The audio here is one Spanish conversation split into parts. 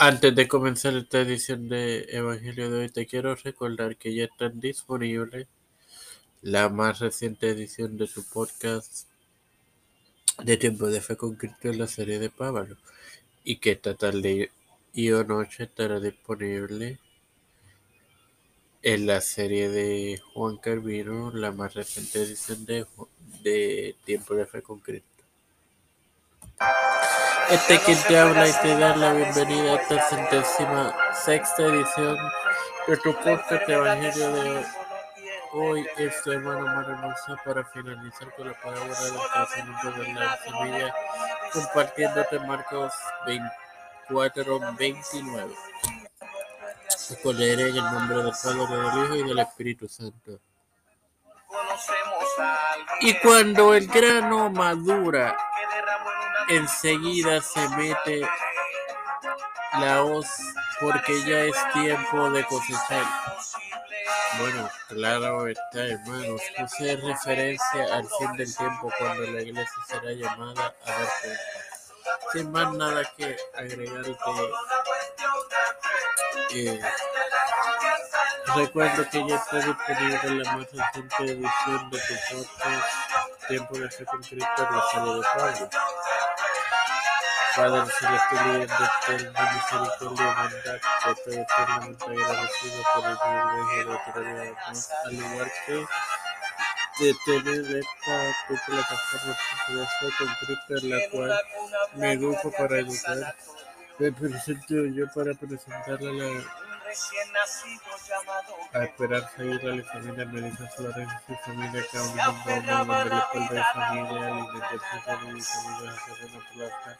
Antes de comenzar esta edición de Evangelio de hoy, te quiero recordar que ya están disponibles la más reciente edición de tu podcast de Tiempo de Fe con Cristo en la serie de Pablo y que esta tarde y o noche estará disponible en la serie de Juan Carvino, la más reciente edición de Tiempo de Fe con Cristo. Este quien te habla y te da la bienvenida a esta centésima sexta edición de tu podcast de Evangelio de hoy. Es tu hermano Mario para finalizar con la palabra del crecimiento de la semilla, compartiéndote Marcos 24, 29. Leeré en el nombre del Padre, del Hijo y del Espíritu Santo. Y cuando el grano madura, enseguida se mete la hoz porque ya es tiempo de cosechar. Bueno, claro está, hermanos. Puse referencia al fin del tiempo cuando la iglesia será llamada a dar cuenta. Sin más nada que agregar eh, recuerdo que ya está disponible la más reciente edición de tu podcast Tiempo de Fe con Cristo serie de Pablo. Padre celestial y eterna misericordia bondad, te estoy eternamente agradecido por el privilegio de tener al igual que de tener esta plataforma de con en la cual me educo para educar. Me presento yo para presentarle la a esperar seguir a la familia Melissa Flores y su familia que aún no de la de familia, y familia de una plata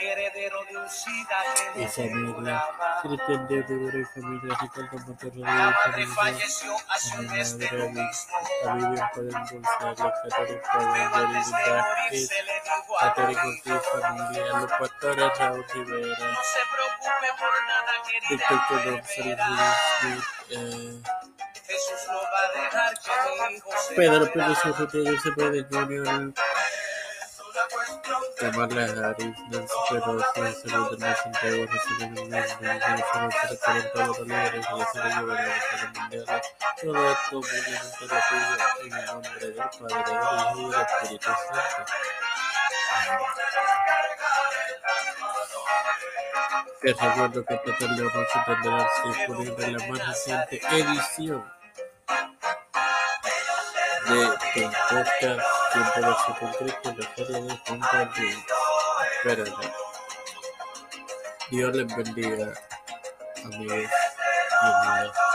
heredero de un SIDA que familia, Cristian de y familia, de padre falleció hace un mes de lo mismo. A Vivian Padre González, Catherine Padre, Vázquez, Catherine Ortiz, familia, los pastores Raúl Rivera, No se preocupe por nada, querida Evelyn. Smith, eh, Jesús no va a dejar que mi hijo se Pedro Pérez Cepeda Jr., Kamala Harris, Nancy de Santiago, Reciben el Mundo, Venezuela, para todos los líderes de la serie de gobernación mundial. Todo esto en nombre del Padre, del Hijo y del Espíritu Santo. Te recuerdo que esta tarde o noche tendrás disponible la más reciente edición de tu podcast Tiempo de Fe con Cristo, la serie de Juan Carvino. Espérate. Dios les bendiga, amigos y amigas.